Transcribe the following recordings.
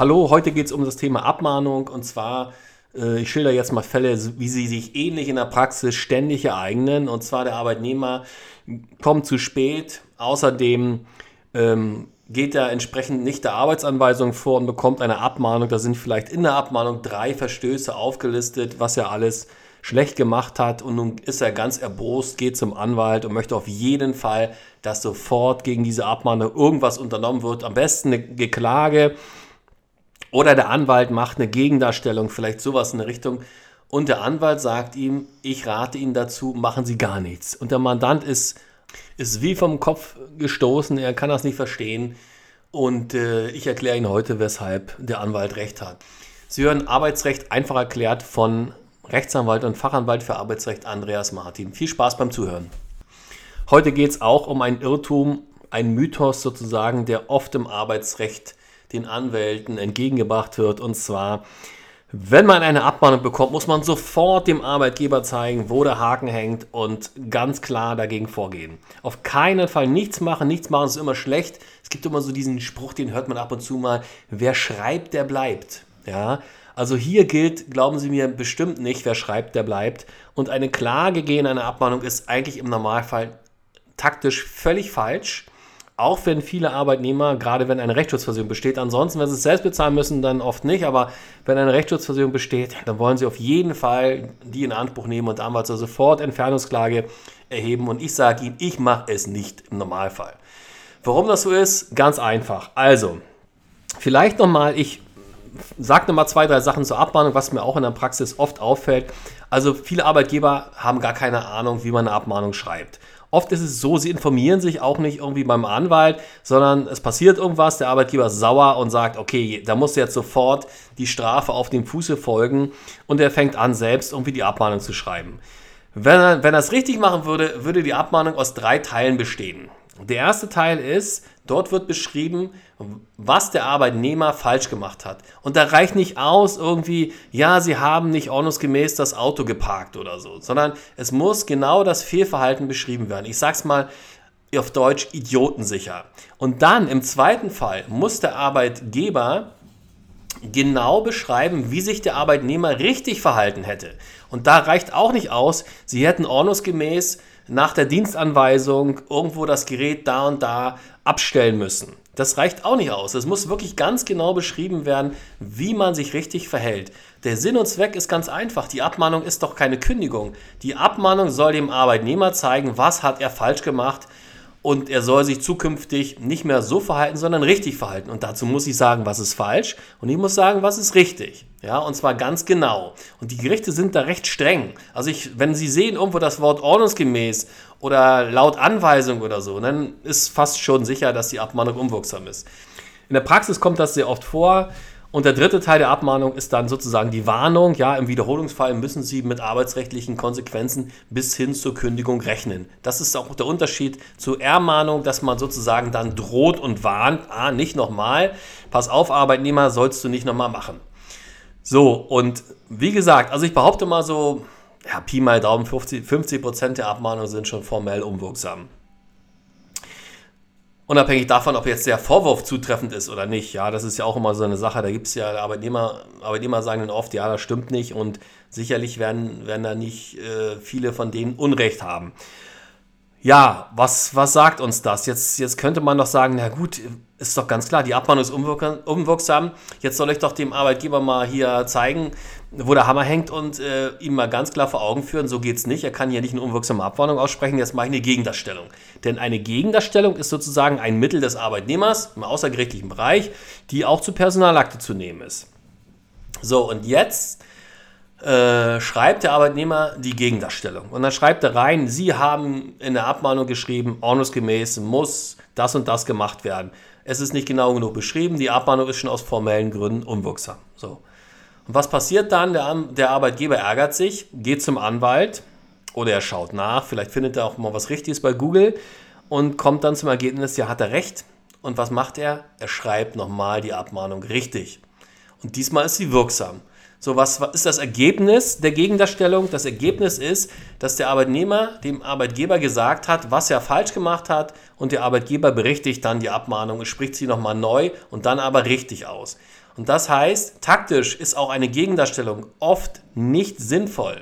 Hallo, heute geht es um das Thema Abmahnung und zwar, äh, ich schilder jetzt mal Fälle, wie sie sich ähnlich in der Praxis ständig ereignen. Und zwar der Arbeitnehmer kommt zu spät, außerdem ähm, geht er entsprechend nicht der Arbeitsanweisung vor und bekommt eine Abmahnung. Da sind vielleicht in der Abmahnung drei Verstöße aufgelistet, was er alles schlecht gemacht hat und nun ist er ganz erbost, geht zum Anwalt und möchte auf jeden Fall, dass sofort gegen diese Abmahnung irgendwas unternommen wird. Am besten eine Geklage oder der Anwalt macht eine Gegendarstellung, vielleicht sowas in der Richtung. Und der Anwalt sagt ihm, ich rate Ihnen dazu, machen Sie gar nichts. Und der Mandant ist, ist wie vom Kopf gestoßen, er kann das nicht verstehen. Und äh, ich erkläre Ihnen heute, weshalb der Anwalt recht hat. Sie hören Arbeitsrecht einfach erklärt von Rechtsanwalt und Fachanwalt für Arbeitsrecht Andreas Martin. Viel Spaß beim Zuhören. Heute geht es auch um einen Irrtum, einen Mythos sozusagen, der oft im Arbeitsrecht den Anwälten entgegengebracht wird. Und zwar, wenn man eine Abmahnung bekommt, muss man sofort dem Arbeitgeber zeigen, wo der Haken hängt und ganz klar dagegen vorgehen. Auf keinen Fall nichts machen. Nichts machen ist immer schlecht. Es gibt immer so diesen Spruch, den hört man ab und zu mal. Wer schreibt, der bleibt. Ja, also hier gilt, glauben Sie mir, bestimmt nicht, wer schreibt, der bleibt. Und eine Klage gegen eine Abmahnung ist eigentlich im Normalfall taktisch völlig falsch. Auch wenn viele Arbeitnehmer, gerade wenn eine Rechtsschutzversicherung besteht, ansonsten, wenn sie es selbst bezahlen müssen, dann oft nicht, aber wenn eine Rechtsschutzversicherung besteht, dann wollen sie auf jeden Fall die in Anspruch nehmen und damals sofort Entfernungsklage erheben. Und ich sage Ihnen, ich mache es nicht im Normalfall. Warum das so ist? Ganz einfach. Also, vielleicht nochmal, ich sage nochmal zwei, drei Sachen zur Abmahnung, was mir auch in der Praxis oft auffällt. Also viele Arbeitgeber haben gar keine Ahnung, wie man eine Abmahnung schreibt. Oft ist es so, sie informieren sich auch nicht irgendwie beim Anwalt, sondern es passiert irgendwas, der Arbeitgeber ist sauer und sagt, okay, da muss jetzt sofort die Strafe auf dem Fuße folgen und er fängt an, selbst irgendwie die Abmahnung zu schreiben. Wenn er, wenn er es richtig machen würde, würde die Abmahnung aus drei Teilen bestehen. Der erste Teil ist, dort wird beschrieben, was der Arbeitnehmer falsch gemacht hat. Und da reicht nicht aus irgendwie, ja, Sie haben nicht ordnungsgemäß das Auto geparkt oder so, sondern es muss genau das Fehlverhalten beschrieben werden. Ich sag's mal auf Deutsch idiotensicher. Und dann im zweiten Fall muss der Arbeitgeber genau beschreiben, wie sich der Arbeitnehmer richtig verhalten hätte. Und da reicht auch nicht aus, Sie hätten ordnungsgemäß nach der Dienstanweisung irgendwo das Gerät da und da abstellen müssen. Das reicht auch nicht aus. Es muss wirklich ganz genau beschrieben werden, wie man sich richtig verhält. Der Sinn und Zweck ist ganz einfach. Die Abmahnung ist doch keine Kündigung. Die Abmahnung soll dem Arbeitnehmer zeigen, was hat er falsch gemacht und er soll sich zukünftig nicht mehr so verhalten, sondern richtig verhalten. Und dazu muss ich sagen, was ist falsch und ich muss sagen, was ist richtig. Ja, und zwar ganz genau. Und die Gerichte sind da recht streng. Also ich, wenn Sie sehen irgendwo das Wort ordnungsgemäß oder laut Anweisung oder so, dann ist fast schon sicher, dass die Abmahnung unwirksam ist. In der Praxis kommt das sehr oft vor. Und der dritte Teil der Abmahnung ist dann sozusagen die Warnung. Ja, im Wiederholungsfall müssen Sie mit arbeitsrechtlichen Konsequenzen bis hin zur Kündigung rechnen. Das ist auch der Unterschied zur Ermahnung, dass man sozusagen dann droht und warnt, ah, nicht nochmal, pass auf, Arbeitnehmer, sollst du nicht nochmal machen. So, und wie gesagt, also ich behaupte mal so, ja, Pi mal Daumen, 50, 50 Prozent der Abmahnungen sind schon formell unwirksam. Unabhängig davon, ob jetzt der Vorwurf zutreffend ist oder nicht, ja, das ist ja auch immer so eine Sache. Da gibt es ja Arbeitnehmer, Arbeitnehmer sagen dann oft, ja, das stimmt nicht und sicherlich werden, werden da nicht äh, viele von denen Unrecht haben. Ja, was, was sagt uns das? Jetzt, jetzt könnte man doch sagen, na gut, ist doch ganz klar, die Abmahnung ist unwirksam. Jetzt soll ich doch dem Arbeitgeber mal hier zeigen, wo der Hammer hängt und äh, ihm mal ganz klar vor Augen führen, so geht es nicht. Er kann hier nicht eine unwirksame Abmahnung aussprechen, jetzt mache ich eine Gegendarstellung. Denn eine Gegendarstellung ist sozusagen ein Mittel des Arbeitnehmers im außergerichtlichen Bereich, die auch zu Personalakte zu nehmen ist. So, und jetzt äh, schreibt der Arbeitnehmer die Gegendarstellung. Und dann schreibt er rein, Sie haben in der Abmahnung geschrieben, ordnungsgemäß muss das und das gemacht werden. Es ist nicht genau genug beschrieben, die Abmahnung ist schon aus formellen Gründen unwirksam. So. Und was passiert dann? Der, der Arbeitgeber ärgert sich, geht zum Anwalt oder er schaut nach, vielleicht findet er auch mal was Richtiges bei Google und kommt dann zum Ergebnis, ja, hat er recht. Und was macht er? Er schreibt nochmal die Abmahnung richtig. Und diesmal ist sie wirksam. So, was ist das Ergebnis der Gegendarstellung? Das Ergebnis ist, dass der Arbeitnehmer dem Arbeitgeber gesagt hat, was er falsch gemacht hat und der Arbeitgeber berichtigt dann die Abmahnung, spricht sie nochmal neu und dann aber richtig aus. Und das heißt, taktisch ist auch eine Gegendarstellung oft nicht sinnvoll,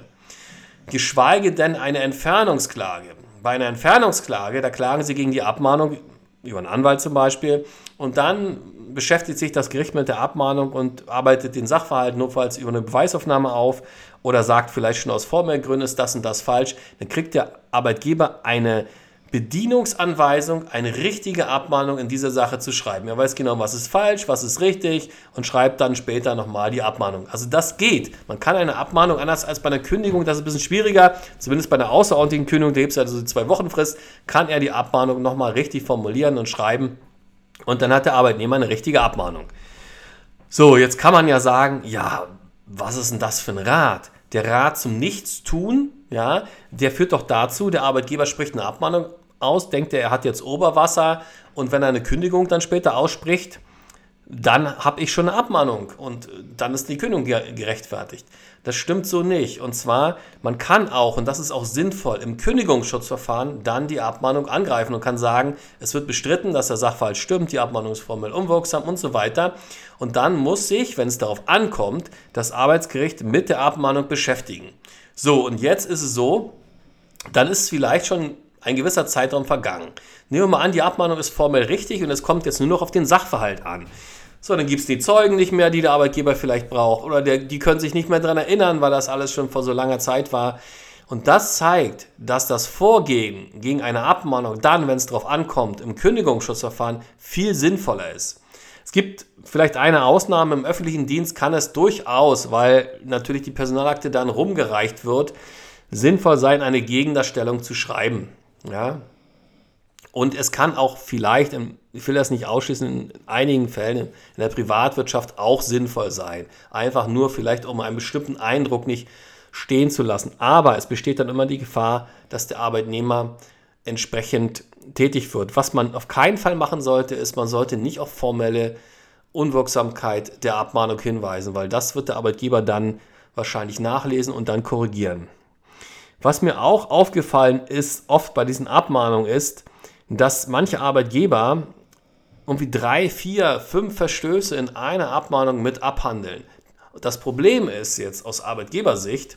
geschweige denn eine Entfernungsklage. Bei einer Entfernungsklage, da klagen Sie gegen die Abmahnung über einen Anwalt zum Beispiel und dann beschäftigt sich das Gericht mit der Abmahnung und arbeitet den Sachverhalt notfalls über eine Beweisaufnahme auf oder sagt vielleicht schon aus formellen Gründen ist das und das falsch, dann kriegt der Arbeitgeber eine Bedienungsanweisung, eine richtige Abmahnung in dieser Sache zu schreiben. Er weiß genau, was ist falsch, was ist richtig und schreibt dann später nochmal die Abmahnung. Also das geht. Man kann eine Abmahnung anders als bei einer Kündigung, das ist ein bisschen schwieriger, zumindest bei einer außerordentlichen Kündigung, da gibt es also zwei Wochen Frist, kann er die Abmahnung nochmal richtig formulieren und schreiben und dann hat der Arbeitnehmer eine richtige Abmahnung. So, jetzt kann man ja sagen, ja, was ist denn das für ein Rat? Der Rat zum Nichtstun, ja, der führt doch dazu, der Arbeitgeber spricht eine Abmahnung aus, denkt er, er hat jetzt Oberwasser und wenn er eine Kündigung dann später ausspricht, dann habe ich schon eine Abmahnung und dann ist die Kündigung gerechtfertigt. Das stimmt so nicht. Und zwar, man kann auch, und das ist auch sinnvoll, im Kündigungsschutzverfahren dann die Abmahnung angreifen und kann sagen, es wird bestritten, dass der Sachverhalt stimmt, die Abmahnung ist formell unwirksam und so weiter. Und dann muss sich, wenn es darauf ankommt, das Arbeitsgericht mit der Abmahnung beschäftigen. So, und jetzt ist es so, dann ist vielleicht schon ein gewisser Zeitraum vergangen. Nehmen wir mal an, die Abmahnung ist formell richtig und es kommt jetzt nur noch auf den Sachverhalt an. So, dann gibt es die Zeugen nicht mehr, die der Arbeitgeber vielleicht braucht. Oder der, die können sich nicht mehr daran erinnern, weil das alles schon vor so langer Zeit war. Und das zeigt, dass das Vorgehen gegen eine Abmahnung dann, wenn es darauf ankommt, im Kündigungsschutzverfahren viel sinnvoller ist. Es gibt vielleicht eine Ausnahme, im öffentlichen Dienst kann es durchaus, weil natürlich die Personalakte dann rumgereicht wird, sinnvoll sein, eine Gegendarstellung zu schreiben. Ja, und es kann auch vielleicht, ich will das nicht ausschließen, in einigen Fällen in der Privatwirtschaft auch sinnvoll sein. Einfach nur vielleicht, um einen bestimmten Eindruck nicht stehen zu lassen. Aber es besteht dann immer die Gefahr, dass der Arbeitnehmer entsprechend tätig wird. Was man auf keinen Fall machen sollte, ist, man sollte nicht auf formelle Unwirksamkeit der Abmahnung hinweisen, weil das wird der Arbeitgeber dann wahrscheinlich nachlesen und dann korrigieren. Was mir auch aufgefallen ist, oft bei diesen Abmahnungen ist, dass manche Arbeitgeber irgendwie drei, vier, fünf Verstöße in einer Abmahnung mit abhandeln. Das Problem ist jetzt aus Arbeitgebersicht,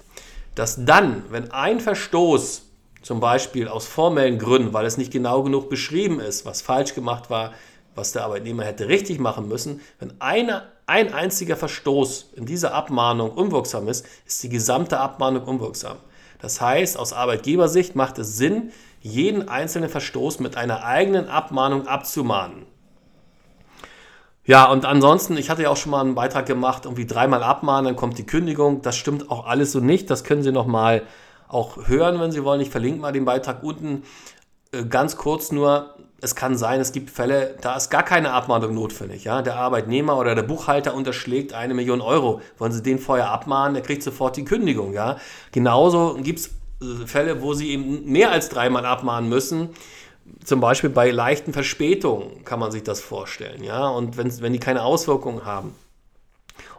dass dann, wenn ein Verstoß zum Beispiel aus formellen Gründen, weil es nicht genau genug beschrieben ist, was falsch gemacht war, was der Arbeitnehmer hätte richtig machen müssen, wenn eine, ein einziger Verstoß in dieser Abmahnung unwirksam ist, ist die gesamte Abmahnung unwirksam. Das heißt, aus Arbeitgebersicht macht es Sinn, jeden einzelnen Verstoß mit einer eigenen Abmahnung abzumahnen. Ja, und ansonsten, ich hatte ja auch schon mal einen Beitrag gemacht, irgendwie dreimal abmahnen, dann kommt die Kündigung. Das stimmt auch alles so nicht. Das können Sie nochmal auch hören, wenn Sie wollen. Ich verlinke mal den Beitrag unten. Äh, ganz kurz nur, es kann sein, es gibt Fälle, da ist gar keine Abmahnung notwendig. Ja? Der Arbeitnehmer oder der Buchhalter unterschlägt eine Million Euro. Wollen Sie den vorher abmahnen, der kriegt sofort die Kündigung. Ja? Genauso gibt es Fälle, wo sie eben mehr als dreimal abmahnen müssen. Zum Beispiel bei leichten Verspätungen kann man sich das vorstellen, ja, und wenn, wenn die keine Auswirkungen haben.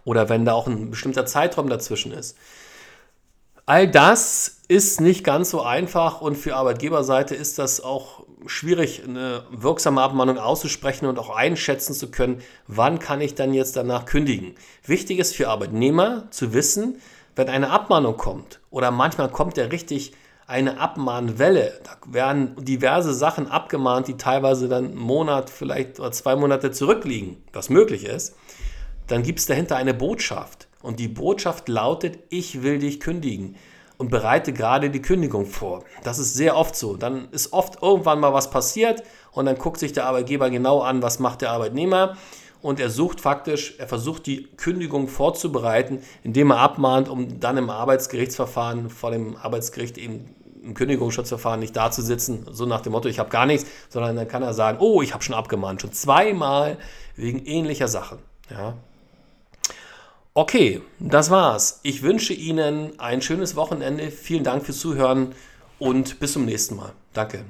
Oder wenn da auch ein bestimmter Zeitraum dazwischen ist. All das ist nicht ganz so einfach und für Arbeitgeberseite ist das auch schwierig, eine wirksame Abmahnung auszusprechen und auch einschätzen zu können, wann kann ich dann jetzt danach kündigen. Wichtig ist für Arbeitnehmer zu wissen, wenn eine Abmahnung kommt oder manchmal kommt ja richtig eine Abmahnwelle, da werden diverse Sachen abgemahnt, die teilweise dann einen Monat, vielleicht oder zwei Monate zurückliegen, was möglich ist, dann gibt es dahinter eine Botschaft. Und die Botschaft lautet, ich will dich kündigen und bereite gerade die Kündigung vor. Das ist sehr oft so. Dann ist oft irgendwann mal was passiert und dann guckt sich der Arbeitgeber genau an, was macht der Arbeitnehmer und er sucht faktisch, er versucht die Kündigung vorzubereiten, indem er abmahnt, um dann im Arbeitsgerichtsverfahren vor dem Arbeitsgericht eben im Kündigungsschutzverfahren nicht da zu sitzen, so nach dem Motto, ich habe gar nichts, sondern dann kann er sagen, oh, ich habe schon abgemahnt, schon zweimal wegen ähnlicher Sachen. Ja. Okay, das war's. Ich wünsche Ihnen ein schönes Wochenende. Vielen Dank fürs Zuhören und bis zum nächsten Mal. Danke.